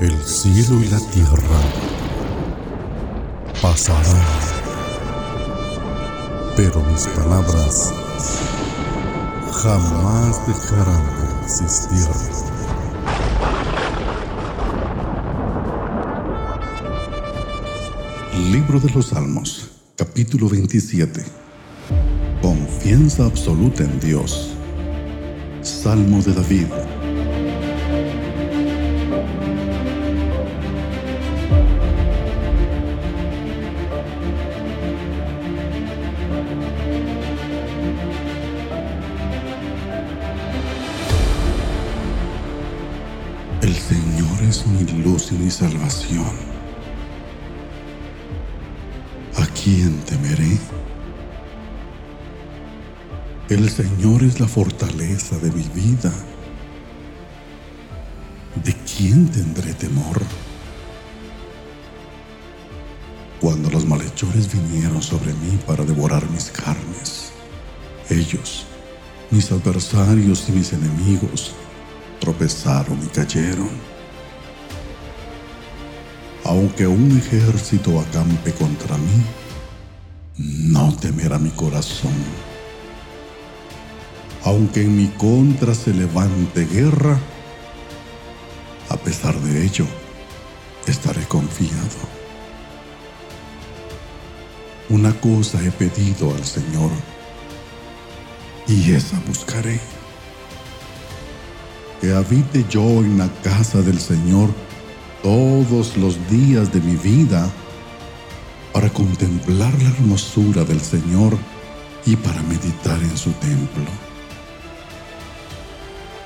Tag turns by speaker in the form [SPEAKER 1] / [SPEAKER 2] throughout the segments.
[SPEAKER 1] El cielo y la tierra pasarán, pero mis palabras jamás dejarán de existir.
[SPEAKER 2] Libro de los Salmos, capítulo 27. Confianza absoluta en Dios. Salmo de David. El Señor es mi luz y mi salvación. ¿A quién temeré? El Señor es la fortaleza de mi vida. ¿De quién tendré temor? Cuando los malhechores vinieron sobre mí para devorar mis carnes, ellos, mis adversarios y mis enemigos, tropezaron y cayeron. Aunque un ejército acampe contra mí, no temerá mi corazón. Aunque en mi contra se levante guerra, a pesar de ello, estaré confiado. Una cosa he pedido al Señor, y esa buscaré que habite yo en la casa del Señor todos los días de mi vida para contemplar la hermosura del Señor y para meditar en su templo.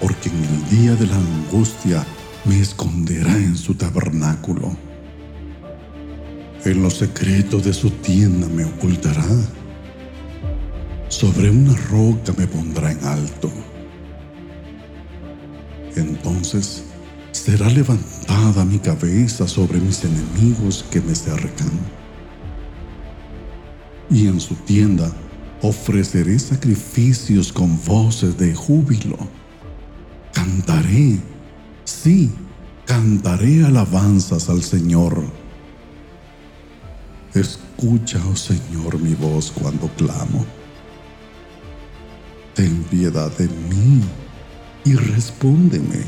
[SPEAKER 2] Porque en el día de la angustia me esconderá en su tabernáculo. En lo secreto de su tienda me ocultará. Sobre una roca me pondrá en alto entonces será levantada mi cabeza sobre mis enemigos que me cercan. Y en su tienda ofreceré sacrificios con voces de júbilo. Cantaré, sí, cantaré alabanzas al Señor. Escucha, oh Señor, mi voz cuando clamo. Ten piedad de mí y respóndeme.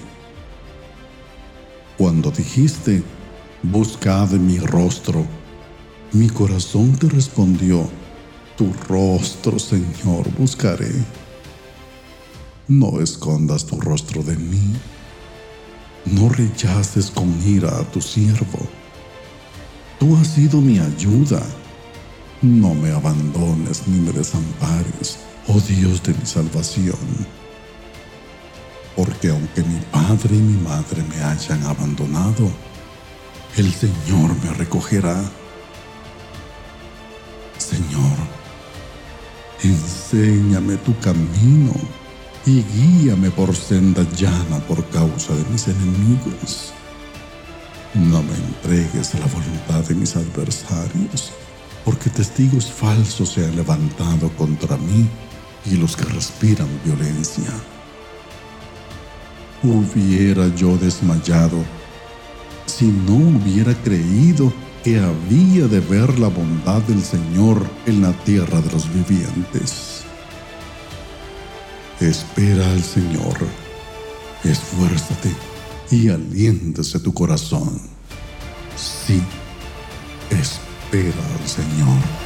[SPEAKER 2] Cuando dijiste, buscad mi rostro, mi corazón te respondió, tu rostro, Señor, buscaré. No escondas tu rostro de mí. No rechaces con ira a tu siervo. Tú has sido mi ayuda. No me abandones ni me desampares, oh Dios de mi salvación porque aunque mi padre y mi madre me hayan abandonado, el Señor me recogerá. Señor, enséñame tu camino y guíame por senda llana por causa de mis enemigos. No me entregues a la voluntad de mis adversarios, porque testigos falsos se han levantado contra mí y los que respiran violencia hubiera yo desmayado si no hubiera creído que había de ver la bondad del Señor en la tierra de los vivientes. Espera al Señor, esfuérzate y aliéntese tu corazón. Sí, espera al Señor.